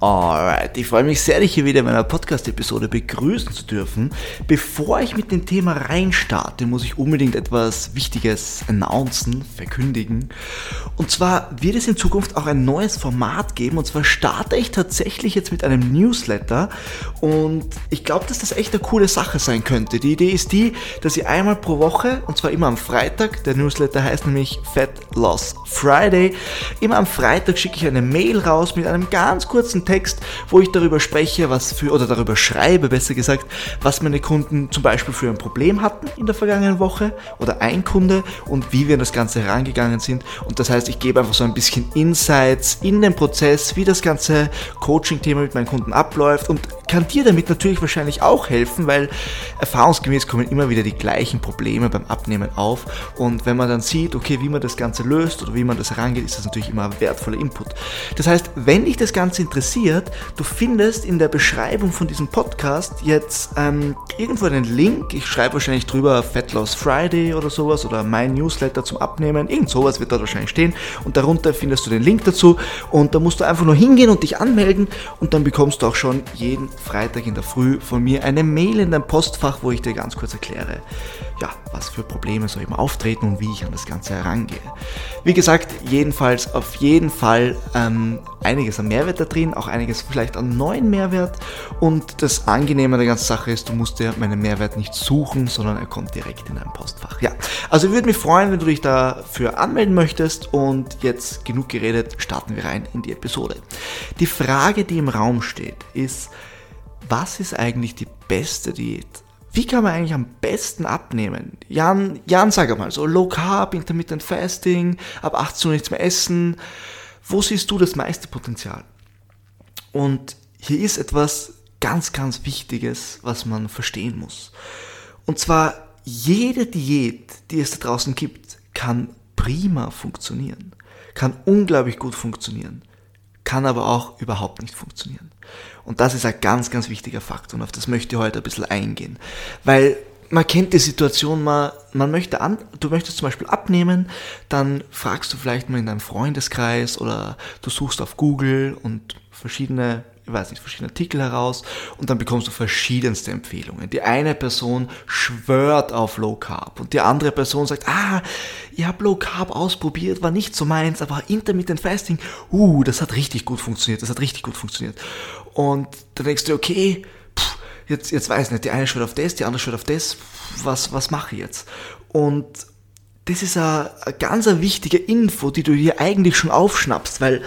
Alright, ich freue mich sehr, dich hier wieder in meiner Podcast-Episode begrüßen zu dürfen. Bevor ich mit dem Thema reinstarte, muss ich unbedingt etwas Wichtiges announcen, verkündigen. Und zwar wird es in Zukunft auch ein neues Format geben. Und zwar starte ich tatsächlich jetzt mit einem Newsletter. Und ich glaube, dass das echt eine coole Sache sein könnte. Die Idee ist die, dass ihr einmal pro Woche, und zwar immer am Freitag, der Newsletter heißt nämlich Fat Loss Friday, immer am Freitag schicke ich eine Mail raus mit einem ganz kurzen Text, wo ich darüber spreche, was für, oder darüber schreibe, besser gesagt, was meine Kunden zum Beispiel für ein Problem hatten in der vergangenen Woche oder ein Kunde und wie wir an das Ganze herangegangen sind. Und das heißt, ich gebe einfach so ein bisschen Insights in den Prozess, wie das ganze Coaching-Thema mit meinen Kunden abläuft und kann dir damit natürlich wahrscheinlich auch helfen, weil erfahrungsgemäß kommen immer wieder die gleichen Probleme beim Abnehmen auf. Und wenn man dann sieht, okay, wie man das Ganze löst oder wie man das herangeht, ist das natürlich immer wertvoller Input. Das heißt, wenn dich das Ganze interessiert, du findest in der Beschreibung von diesem Podcast jetzt ähm, irgendwo einen Link. Ich schreibe wahrscheinlich drüber Fat Loss Friday oder sowas oder mein Newsletter zum Abnehmen. Irgend sowas wird dort wahrscheinlich stehen. Und darunter findest du den Link dazu. Und da musst du einfach nur hingehen und dich anmelden und dann bekommst du auch schon jeden Freitag in der Früh von mir eine Mail in dein Postfach, wo ich dir ganz kurz erkläre, ja, was für Probleme so eben auftreten und wie ich an das Ganze herangehe. Wie gesagt, jedenfalls auf jeden Fall ähm, einiges an Mehrwert da drin, auch einiges vielleicht an neuen Mehrwert und das Angenehme der ganzen Sache ist, du musst dir meinen Mehrwert nicht suchen, sondern er kommt direkt in dein Postfach. Ja, also ich würde mich freuen, wenn du dich dafür anmelden möchtest und jetzt genug geredet, starten wir rein in die Episode. Die Frage, die im Raum steht, ist, was ist eigentlich die beste Diät? Wie kann man eigentlich am besten abnehmen? Jan, Jan, sag mal, so Low Carb, Intermittent Fasting, ab 18 Uhr nichts mehr essen. Wo siehst du das meiste Potenzial? Und hier ist etwas ganz, ganz Wichtiges, was man verstehen muss. Und zwar, jede Diät, die es da draußen gibt, kann prima funktionieren. Kann unglaublich gut funktionieren. Kann aber auch überhaupt nicht funktionieren. Und das ist ein ganz, ganz wichtiger Faktor und auf das möchte ich heute ein bisschen eingehen. Weil man kennt die Situation mal, man möchte an, du möchtest zum Beispiel abnehmen, dann fragst du vielleicht mal in deinem Freundeskreis oder du suchst auf Google und verschiedene weiß nicht, verschiedene Artikel heraus und dann bekommst du verschiedenste Empfehlungen. Die eine Person schwört auf Low Carb und die andere Person sagt, ah, ich habe Low Carb ausprobiert, war nicht so meins, aber Intermittent Fasting, uh, das hat richtig gut funktioniert, das hat richtig gut funktioniert. Und dann denkst du, okay, pff, jetzt, jetzt weiß ich nicht, die eine schwört auf das, die andere schwört auf das, was, was mache ich jetzt? Und das ist eine, eine ganz eine wichtige Info, die du hier eigentlich schon aufschnappst, weil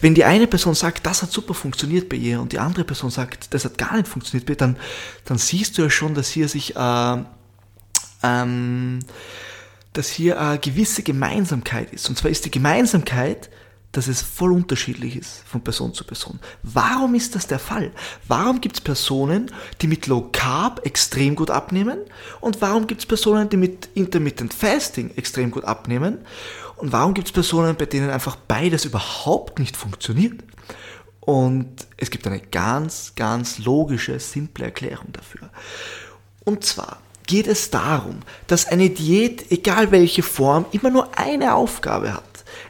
wenn die eine Person sagt, das hat super funktioniert bei ihr und die andere Person sagt, das hat gar nicht funktioniert bei ihr, dann, dann siehst du ja schon, dass hier sich äh, ähm, dass hier eine gewisse Gemeinsamkeit ist. Und zwar ist die Gemeinsamkeit, dass es voll unterschiedlich ist von Person zu Person. Warum ist das der Fall? Warum gibt es Personen, die mit Low Carb extrem gut abnehmen? Und warum gibt es Personen, die mit Intermittent Fasting extrem gut abnehmen? Und warum gibt es Personen, bei denen einfach beides überhaupt nicht funktioniert? Und es gibt eine ganz, ganz logische, simple Erklärung dafür. Und zwar geht es darum, dass eine Diät, egal welche Form, immer nur eine Aufgabe hat.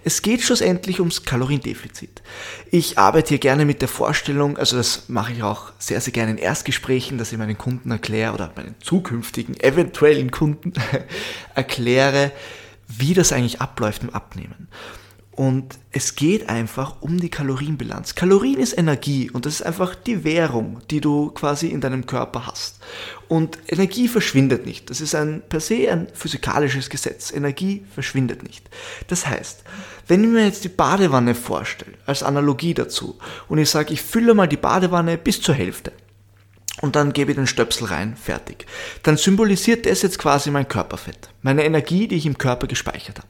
Es geht schlussendlich ums Kaloriendefizit. Ich arbeite hier gerne mit der Vorstellung, also das mache ich auch sehr, sehr gerne in Erstgesprächen, dass ich meinen Kunden erkläre oder meinen zukünftigen, eventuellen Kunden erkläre, wie das eigentlich abläuft im Abnehmen. Und es geht einfach um die Kalorienbilanz. Kalorien ist Energie und das ist einfach die Währung, die du quasi in deinem Körper hast. Und Energie verschwindet nicht. Das ist ein per se ein physikalisches Gesetz. Energie verschwindet nicht. Das heißt, wenn ich mir jetzt die Badewanne vorstelle, als Analogie dazu, und ich sage, ich fülle mal die Badewanne bis zur Hälfte, und dann gebe ich den Stöpsel rein, fertig. Dann symbolisiert das jetzt quasi mein Körperfett, meine Energie, die ich im Körper gespeichert habe.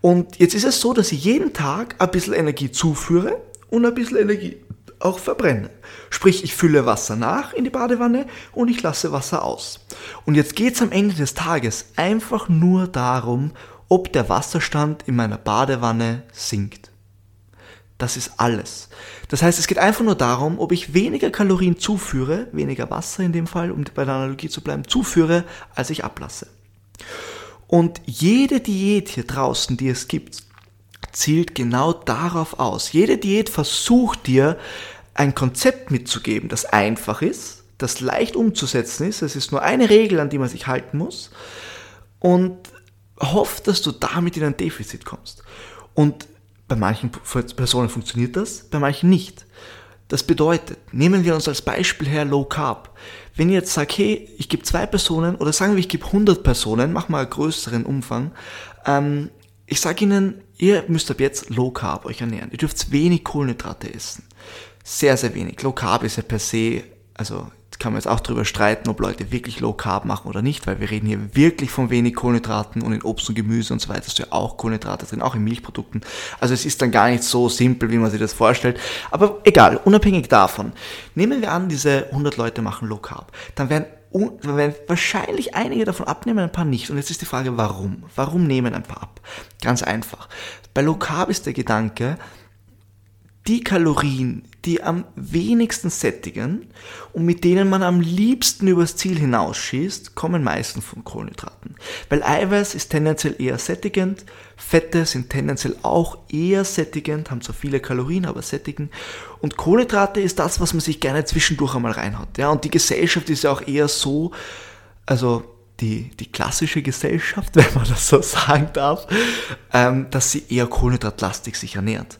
Und jetzt ist es so, dass ich jeden Tag ein bisschen Energie zuführe und ein bisschen Energie auch verbrenne. Sprich, ich fülle Wasser nach in die Badewanne und ich lasse Wasser aus. Und jetzt geht es am Ende des Tages einfach nur darum, ob der Wasserstand in meiner Badewanne sinkt. Das ist alles. Das heißt, es geht einfach nur darum, ob ich weniger Kalorien zuführe, weniger Wasser in dem Fall, um bei der Analogie zu bleiben, zuführe, als ich ablasse. Und jede Diät hier draußen, die es gibt, zielt genau darauf aus. Jede Diät versucht dir ein Konzept mitzugeben, das einfach ist, das leicht umzusetzen ist. Es ist nur eine Regel, an die man sich halten muss. Und hofft, dass du damit in ein Defizit kommst. Und bei manchen Personen funktioniert das, bei manchen nicht. Das bedeutet, nehmen wir uns als Beispiel her Low Carb. Wenn ich jetzt sage, hey, ich gebe zwei Personen oder sagen wir, ich gebe 100 Personen, mach mal einen größeren Umfang, ähm, ich sage ihnen, ihr müsst ab jetzt Low Carb euch ernähren. Ihr dürft wenig Kohlenhydrate essen. Sehr, sehr wenig. Low Carb ist ja per se, also kann man jetzt auch darüber streiten, ob Leute wirklich Low Carb machen oder nicht, weil wir reden hier wirklich von wenig Kohlenhydraten und in Obst und Gemüse und so weiter ist ja auch Kohlenhydrate drin, auch in Milchprodukten. Also es ist dann gar nicht so simpel, wie man sich das vorstellt. Aber egal, unabhängig davon, nehmen wir an, diese 100 Leute machen Low Carb, dann werden dann werden wahrscheinlich einige davon abnehmen, ein paar nicht. Und jetzt ist die Frage, warum? Warum nehmen ein paar ab? Ganz einfach. Bei Low Carb ist der Gedanke, die Kalorien, die am wenigsten sättigen und mit denen man am liebsten übers Ziel hinausschießt, kommen meistens von Kohlenhydraten. Weil Eiweiß ist tendenziell eher sättigend, Fette sind tendenziell auch eher sättigend, haben zwar viele Kalorien, aber sättigen. Und Kohlenhydrate ist das, was man sich gerne zwischendurch einmal reinhat. Ja, und die Gesellschaft ist ja auch eher so, also die, die klassische Gesellschaft, wenn man das so sagen darf, ähm, dass sie eher kohlenhydratlastig sich ernährt.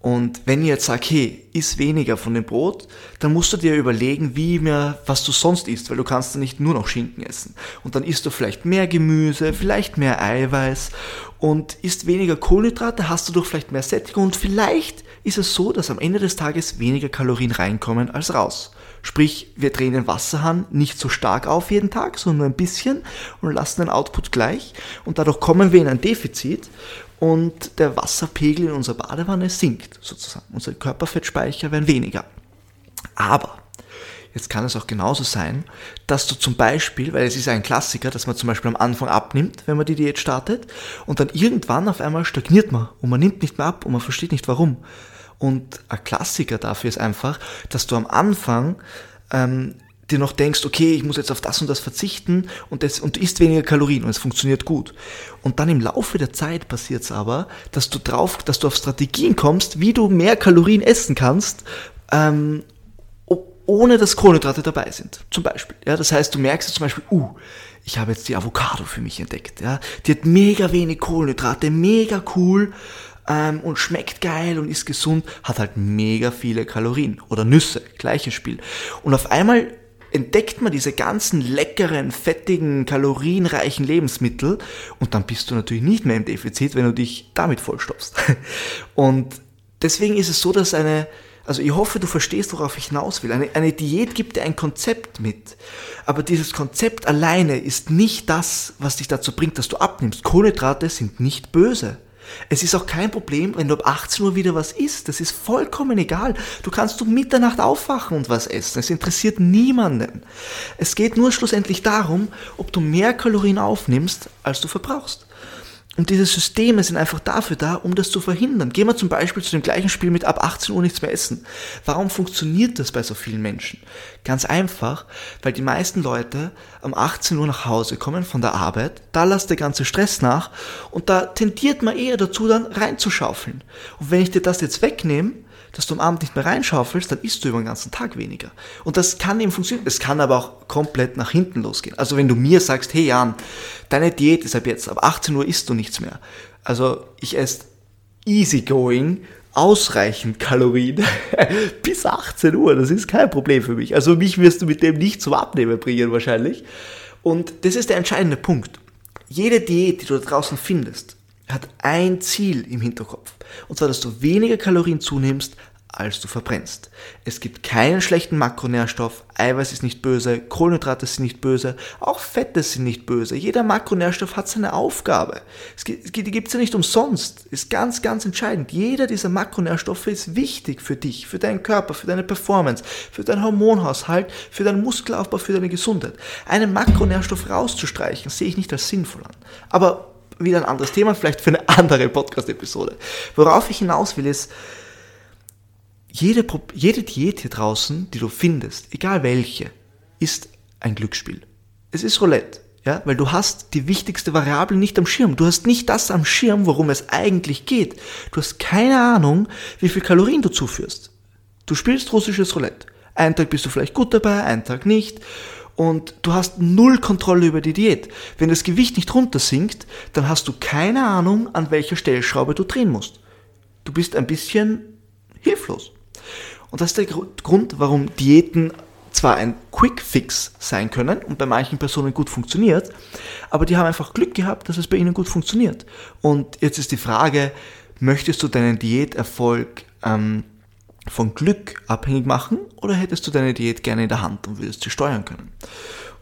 Und wenn ich jetzt sage, hey, iss weniger von dem Brot, dann musst du dir überlegen, wie mehr, was du sonst isst, weil du kannst dann nicht nur noch Schinken essen. Und dann isst du vielleicht mehr Gemüse, vielleicht mehr Eiweiß und isst weniger Kohlenhydrate, hast du doch vielleicht mehr Sättigung und vielleicht ist es so, dass am Ende des Tages weniger Kalorien reinkommen als raus. Sprich, wir drehen den Wasserhahn nicht so stark auf jeden Tag, sondern nur ein bisschen und lassen den Output gleich und dadurch kommen wir in ein Defizit und der Wasserpegel in unserer Badewanne sinkt sozusagen. Unsere Körperfettspeicher werden weniger. Aber jetzt kann es auch genauso sein, dass du zum Beispiel, weil es ist ein Klassiker, dass man zum Beispiel am Anfang abnimmt, wenn man die Diät startet, und dann irgendwann auf einmal stagniert man und man nimmt nicht mehr ab und man versteht nicht warum. Und ein Klassiker dafür ist einfach, dass du am Anfang ähm, dir noch denkst, okay, ich muss jetzt auf das und das verzichten und, das, und du isst weniger Kalorien und es funktioniert gut. Und dann im Laufe der Zeit passiert es aber, dass du drauf, dass du auf Strategien kommst, wie du mehr Kalorien essen kannst, ähm, ohne dass Kohlenhydrate dabei sind. Zum Beispiel. Ja, das heißt, du merkst jetzt zum Beispiel, uh, ich habe jetzt die Avocado für mich entdeckt. Ja, die hat mega wenig Kohlenhydrate, mega cool ähm, und schmeckt geil und ist gesund, hat halt mega viele Kalorien. Oder Nüsse, gleiches Spiel. Und auf einmal entdeckt man diese ganzen leckeren, fettigen, kalorienreichen Lebensmittel und dann bist du natürlich nicht mehr im Defizit, wenn du dich damit vollstopfst. Und deswegen ist es so, dass eine, also ich hoffe, du verstehst, worauf ich hinaus will. Eine, eine Diät gibt dir ein Konzept mit. Aber dieses Konzept alleine ist nicht das, was dich dazu bringt, dass du abnimmst. Kohlenhydrate sind nicht böse. Es ist auch kein Problem, wenn du ab 18 Uhr wieder was isst. Das ist vollkommen egal. Du kannst um Mitternacht aufwachen und was essen. Es interessiert niemanden. Es geht nur schlussendlich darum, ob du mehr Kalorien aufnimmst, als du verbrauchst. Und diese Systeme sind einfach dafür da, um das zu verhindern. Gehen wir zum Beispiel zu dem gleichen Spiel mit ab 18 Uhr nichts mehr essen. Warum funktioniert das bei so vielen Menschen? Ganz einfach, weil die meisten Leute um 18 Uhr nach Hause kommen von der Arbeit, da lässt der ganze Stress nach und da tendiert man eher dazu, dann reinzuschaufeln. Und wenn ich dir das jetzt wegnehme, dass du am Abend nicht mehr reinschaufelst, dann isst du über den ganzen Tag weniger. Und das kann eben funktionieren. Es kann aber auch komplett nach hinten losgehen. Also wenn du mir sagst, hey Jan, deine Diät ist ab jetzt, ab 18 Uhr isst du nichts mehr. Also ich esse easygoing, ausreichend Kalorien bis 18 Uhr. Das ist kein Problem für mich. Also mich wirst du mit dem nicht zum Abnehmen bringen wahrscheinlich. Und das ist der entscheidende Punkt. Jede Diät, die du da draußen findest, hat ein Ziel im Hinterkopf. Und zwar, dass du weniger Kalorien zunimmst, als du verbrennst. Es gibt keinen schlechten Makronährstoff, Eiweiß ist nicht böse, Kohlenhydrate sind nicht böse, auch Fette sind nicht böse. Jeder Makronährstoff hat seine Aufgabe. Es gibt, die gibt es ja nicht umsonst. Ist ganz, ganz entscheidend. Jeder dieser Makronährstoffe ist wichtig für dich, für deinen Körper, für deine Performance, für deinen Hormonhaushalt, für deinen Muskelaufbau, für deine Gesundheit. Einen Makronährstoff rauszustreichen, sehe ich nicht als sinnvoll an. Aber wieder ein anderes Thema, vielleicht für eine andere Podcast-Episode. Worauf ich hinaus will, ist, jede, jede Diät hier draußen, die du findest, egal welche, ist ein Glücksspiel. Es ist Roulette, ja, weil du hast die wichtigste Variable nicht am Schirm. Du hast nicht das am Schirm, worum es eigentlich geht. Du hast keine Ahnung, wie viel Kalorien du zuführst. Du spielst russisches Roulette. Einen Tag bist du vielleicht gut dabei, einen Tag nicht. Und du hast null Kontrolle über die Diät. Wenn das Gewicht nicht runter sinkt, dann hast du keine Ahnung, an welcher Stellschraube du drehen musst. Du bist ein bisschen hilflos. Und das ist der Grund, warum Diäten zwar ein Quick Fix sein können und bei manchen Personen gut funktioniert, aber die haben einfach Glück gehabt, dass es bei ihnen gut funktioniert. Und jetzt ist die Frage, möchtest du deinen Diäterfolg ähm, von Glück abhängig machen oder hättest du deine Diät gerne in der Hand und würdest sie steuern können?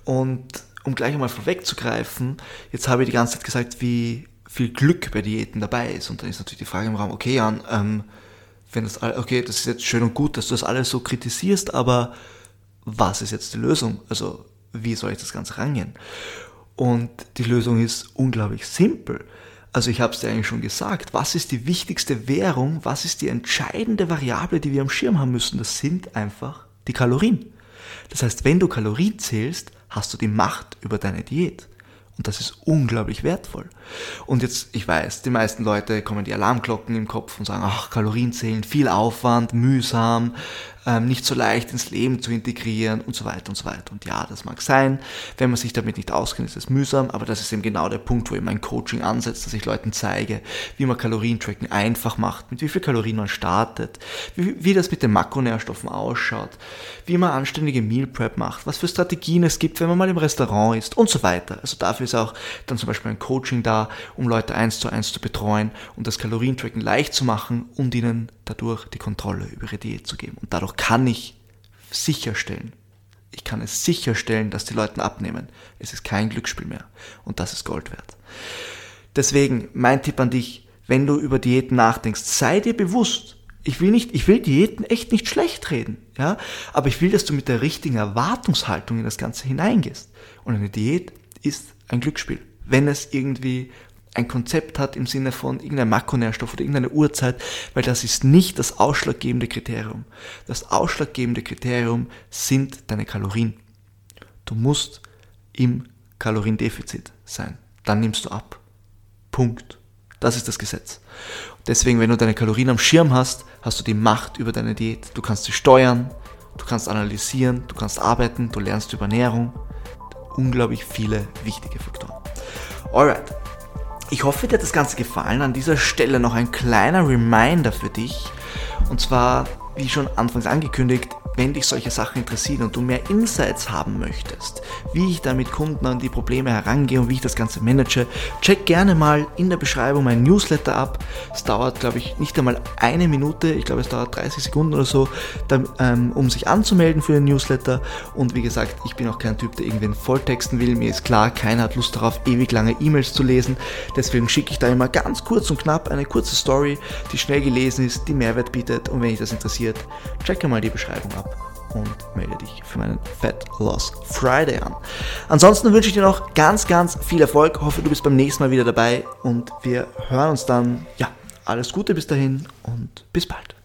Und um gleich einmal vorwegzugreifen, jetzt habe ich die ganze Zeit gesagt, wie viel Glück bei Diäten dabei ist. Und dann ist natürlich die Frage im Raum, okay, Jan, ähm, wenn das, okay, das ist jetzt schön und gut, dass du das alles so kritisierst, aber was ist jetzt die Lösung? Also, wie soll ich das Ganze rangehen? Und die Lösung ist unglaublich simpel. Also ich habe es dir eigentlich schon gesagt, was ist die wichtigste Währung, was ist die entscheidende Variable, die wir am Schirm haben müssen? Das sind einfach die Kalorien. Das heißt, wenn du Kalorien zählst, hast du die Macht über deine Diät. Und das ist unglaublich wertvoll. Und jetzt, ich weiß, die meisten Leute kommen die Alarmglocken im Kopf und sagen, ach, Kalorien zählen, viel Aufwand, mühsam, ähm, nicht so leicht ins Leben zu integrieren und so weiter und so weiter. Und ja, das mag sein. Wenn man sich damit nicht auskennt, ist es mühsam, aber das ist eben genau der Punkt, wo ich mein Coaching ansetzt, dass ich Leuten zeige, wie man Kalorientracken einfach macht, mit wie viel Kalorien man startet, wie, wie das mit den Makronährstoffen ausschaut, wie man anständige Meal Prep macht, was für Strategien es gibt, wenn man mal im Restaurant ist und so weiter. Also dafür ist auch dann zum Beispiel ein Coaching da, um Leute eins zu eins zu betreuen und das Kalorientracken leicht zu machen und ihnen dadurch die Kontrolle über ihre Diät zu geben. Und dadurch kann ich sicherstellen, ich kann es sicherstellen, dass die Leute abnehmen. Es ist kein Glücksspiel mehr. Und das ist Gold wert. Deswegen mein Tipp an dich, wenn du über Diäten nachdenkst, sei dir bewusst, ich will nicht, ich will Diäten echt nicht schlecht reden, ja, aber ich will, dass du mit der richtigen Erwartungshaltung in das Ganze hineingehst. Und eine Diät ist ein Glücksspiel. Wenn es irgendwie ein Konzept hat im Sinne von irgendeinem Makronährstoff oder irgendeine Uhrzeit, weil das ist nicht das ausschlaggebende Kriterium. Das ausschlaggebende Kriterium sind deine Kalorien. Du musst im Kaloriendefizit sein. Dann nimmst du ab. Punkt. Das ist das Gesetz. Deswegen, wenn du deine Kalorien am Schirm hast, hast du die Macht über deine Diät. Du kannst sie steuern, du kannst analysieren, du kannst arbeiten, du lernst über Ernährung. Unglaublich viele wichtige Faktoren. Alright, ich hoffe, dir hat das Ganze gefallen. An dieser Stelle noch ein kleiner Reminder für dich. Und zwar, wie schon anfangs angekündigt, wenn dich solche Sachen interessieren und du mehr Insights haben möchtest, wie ich da mit Kunden an die Probleme herangehe und wie ich das Ganze manage, check gerne mal in der Beschreibung mein Newsletter ab. Es dauert, glaube ich, nicht einmal eine Minute, ich glaube, es dauert 30 Sekunden oder so, ähm, um sich anzumelden für den Newsletter. Und wie gesagt, ich bin auch kein Typ, der irgendwen volltexten will. Mir ist klar, keiner hat Lust darauf, ewig lange E-Mails zu lesen. Deswegen schicke ich da immer ganz kurz und knapp eine kurze Story, die schnell gelesen ist, die Mehrwert bietet. Und wenn dich das interessiert, check mal die Beschreibung ab und melde dich für meinen Fat Loss Friday an. Ansonsten wünsche ich dir noch ganz, ganz viel Erfolg. Hoffe, du bist beim nächsten Mal wieder dabei und wir hören uns dann. Ja, alles Gute bis dahin und bis bald.